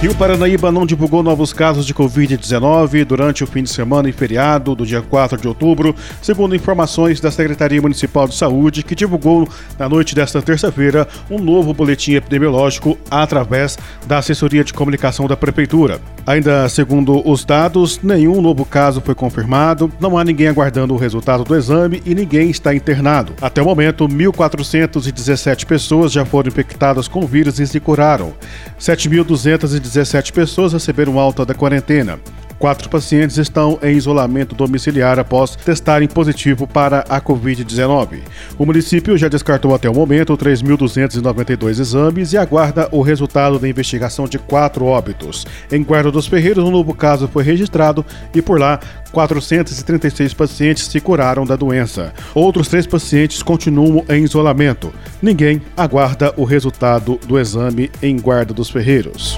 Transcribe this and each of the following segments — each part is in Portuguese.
Rio Paranaíba não divulgou novos casos de Covid-19 durante o fim de semana e feriado do dia 4 de outubro, segundo informações da Secretaria Municipal de Saúde, que divulgou na noite desta terça-feira um novo boletim epidemiológico através da assessoria de comunicação da Prefeitura. Ainda segundo os dados, nenhum novo caso foi confirmado, não há ninguém aguardando o resultado do exame e ninguém está internado. Até o momento, 1.417 pessoas já foram infectadas com o vírus e se curaram. 7.217 17 pessoas receberam alta da quarentena. Quatro pacientes estão em isolamento domiciliar após testarem positivo para a Covid-19. O município já descartou até o momento 3.292 exames e aguarda o resultado da investigação de quatro óbitos. Em Guarda dos Ferreiros, um novo caso foi registrado e por lá 436 pacientes se curaram da doença. Outros três pacientes continuam em isolamento. Ninguém aguarda o resultado do exame em Guarda dos Ferreiros.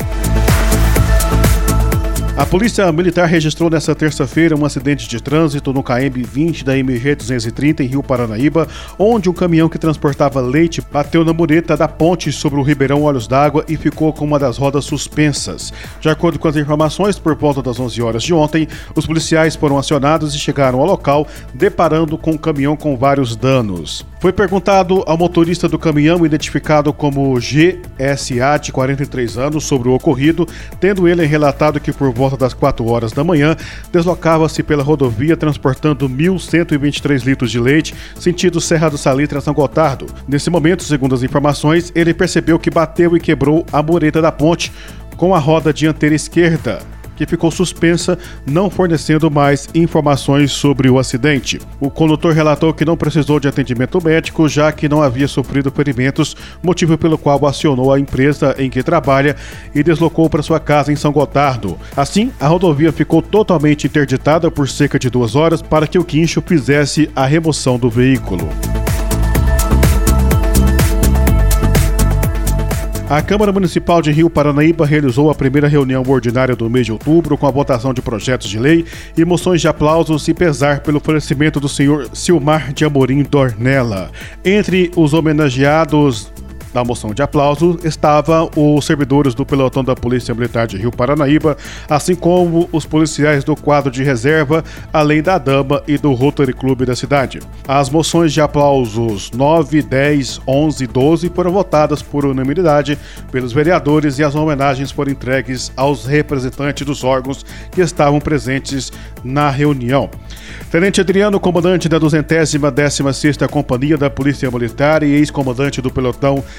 A Polícia Militar registrou nesta terça-feira um acidente de trânsito no KM 20 da MG 230 em Rio Paranaíba, onde um caminhão que transportava leite bateu na mureta da ponte sobre o Ribeirão Olhos d'Água e ficou com uma das rodas suspensas. De acordo com as informações, por volta das 11 horas de ontem, os policiais foram acionados e chegaram ao local, deparando com um caminhão com vários danos. Foi perguntado ao motorista do caminhão, identificado como GSA, de 43 anos, sobre o ocorrido, tendo ele relatado que por volta das 4 horas da manhã deslocava-se pela rodovia transportando 1.123 litros de leite, sentido Serra do Salitre a São Gotardo. Nesse momento, segundo as informações, ele percebeu que bateu e quebrou a mureta da ponte com a roda dianteira esquerda que ficou suspensa, não fornecendo mais informações sobre o acidente. O condutor relatou que não precisou de atendimento médico, já que não havia sofrido ferimentos, motivo pelo qual acionou a empresa em que trabalha e deslocou para sua casa em São Gotardo. Assim, a rodovia ficou totalmente interditada por cerca de duas horas para que o guincho fizesse a remoção do veículo. A Câmara Municipal de Rio Paranaíba realizou a primeira reunião ordinária do mês de outubro com a votação de projetos de lei e moções de aplausos e pesar pelo falecimento do senhor Silmar de Amorim Dornella. Entre os homenageados na moção de aplauso estavam os servidores do pelotão da Polícia Militar de Rio Paranaíba, assim como os policiais do quadro de reserva, além da dama e do Rotary Club da cidade. As moções de aplausos 9, 10, 11 e 12 foram votadas por unanimidade pelos vereadores e as homenagens foram entregues aos representantes dos órgãos que estavam presentes na reunião. Tenente Adriano, comandante da 216ª Companhia da Polícia Militar e ex-comandante do pelotão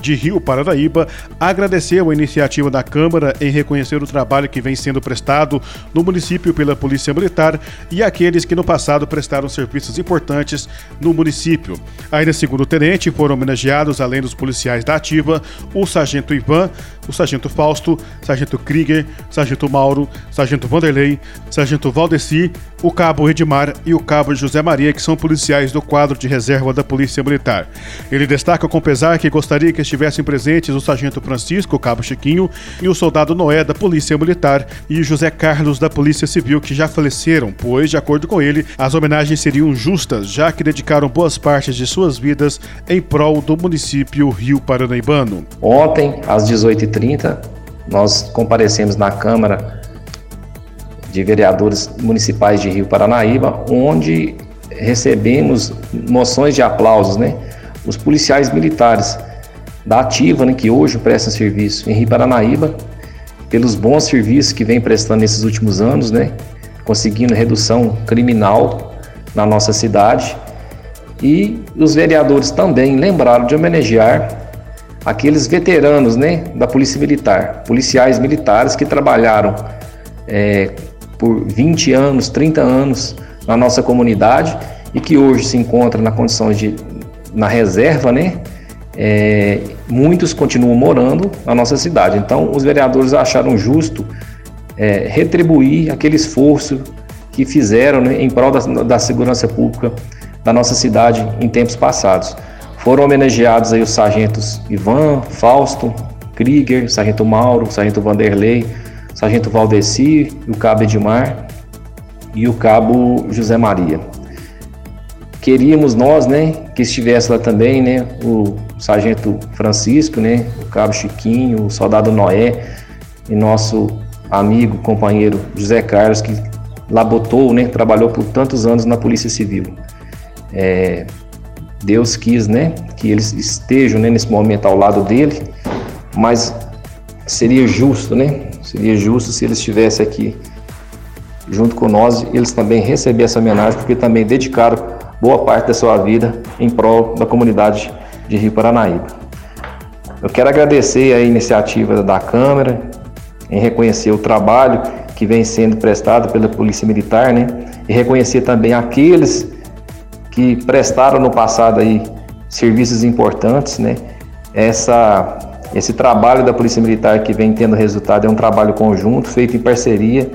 de Rio Paranaíba, agradeceu a iniciativa da Câmara em reconhecer o trabalho que vem sendo prestado no município pela Polícia Militar e aqueles que no passado prestaram serviços importantes no município. Ainda segundo o tenente, foram homenageados, além dos policiais da ativa, o Sargento Ivan, o Sargento Fausto, Sargento Krieger, Sargento Mauro, Sargento Vanderlei, Sargento Valdeci, o Cabo Edmar e o Cabo José Maria, que são policiais do quadro de reserva da Polícia Militar. Ele destaca com pesar que gostaria que estivessem presentes o Sargento Francisco, Cabo Chiquinho, e o Soldado Noé, da Polícia Militar, e José Carlos, da Polícia Civil, que já faleceram, pois, de acordo com ele, as homenagens seriam justas, já que dedicaram boas partes de suas vidas em prol do município Rio Paranaibano. Ontem, às 18h30, nós comparecemos na Câmara de Vereadores Municipais de Rio Paranaíba, onde recebemos moções de aplausos, né? Os policiais militares da Ativa, né, que hoje presta serviço em Rio Paranaíba, pelos bons serviços que vem prestando nesses últimos anos, né, conseguindo redução criminal na nossa cidade. E os vereadores também lembraram de homenagear aqueles veteranos né, da Polícia Militar, policiais militares que trabalharam é, por 20 anos, 30 anos na nossa comunidade e que hoje se encontram na condição de na reserva, né, é, muitos continuam morando na nossa cidade. Então, os vereadores acharam justo é, retribuir aquele esforço que fizeram né, em prol da, da, segurança pública da nossa cidade em tempos passados. Foram homenageados aí os sargentos Ivan, Fausto, Krieger, sargento Mauro, sargento Vanderlei, sargento Valdeci, o cabo Edmar e o cabo José Maria queríamos nós, né, que estivesse lá também, né, o sargento Francisco, né, o cabo Chiquinho, o soldado Noé e nosso amigo, companheiro José Carlos, que labotou, né, trabalhou por tantos anos na Polícia Civil. É, Deus quis, né, que eles estejam né, nesse momento ao lado dele, mas seria justo, né, seria justo se eles estivessem aqui junto com nós, eles também receber essa homenagem, porque também dedicaram boa parte da sua vida em prol da comunidade de Rio Paranaíba. Eu quero agradecer a iniciativa da Câmara em reconhecer o trabalho que vem sendo prestado pela Polícia Militar, né? E reconhecer também aqueles que prestaram no passado aí serviços importantes, né? Essa esse trabalho da Polícia Militar que vem tendo resultado é um trabalho conjunto, feito em parceria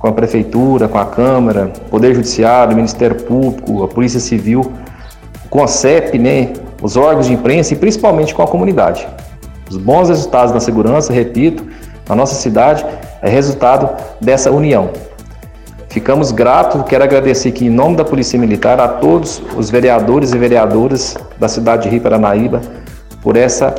com a Prefeitura, com a Câmara, Poder Judiciário, Ministério Público, a Polícia Civil, o CONCEP, né, os órgãos de imprensa e principalmente com a comunidade. Os bons resultados na segurança, repito, na nossa cidade, é resultado dessa união. Ficamos gratos, quero agradecer aqui em nome da Polícia Militar a todos os vereadores e vereadoras da cidade de Rio Paranaíba por essa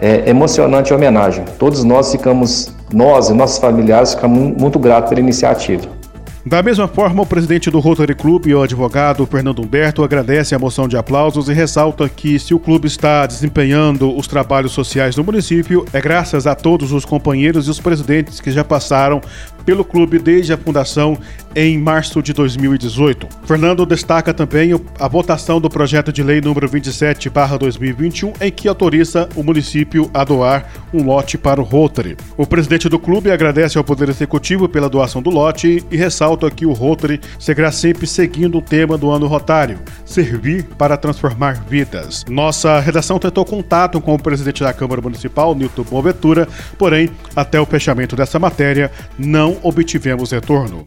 é, emocionante homenagem. Todos nós ficamos, nós e nossos familiares, ficamos muito gratos pela iniciativa. Da mesma forma, o presidente do Rotary Club e o advogado Fernando Humberto agradece a moção de aplausos e ressalta que se o clube está desempenhando os trabalhos sociais no município, é graças a todos os companheiros e os presidentes que já passaram pelo clube desde a fundação em março de 2018. Fernando destaca também a votação do projeto de lei número 27/2021 em que autoriza o município a doar um lote para o Rotary. O presidente do clube agradece ao Poder Executivo pela doação do lote e ressalta que o Rotary seguirá sempre seguindo o tema do ano rotário: servir para transformar vidas. Nossa redação tentou contato com o presidente da Câmara Municipal, Nilton Boaventura, porém, até o fechamento dessa matéria, não obtivemos retorno.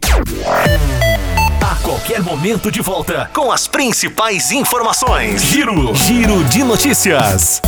A qualquer momento de volta com as principais informações. Giro, Giro de notícias.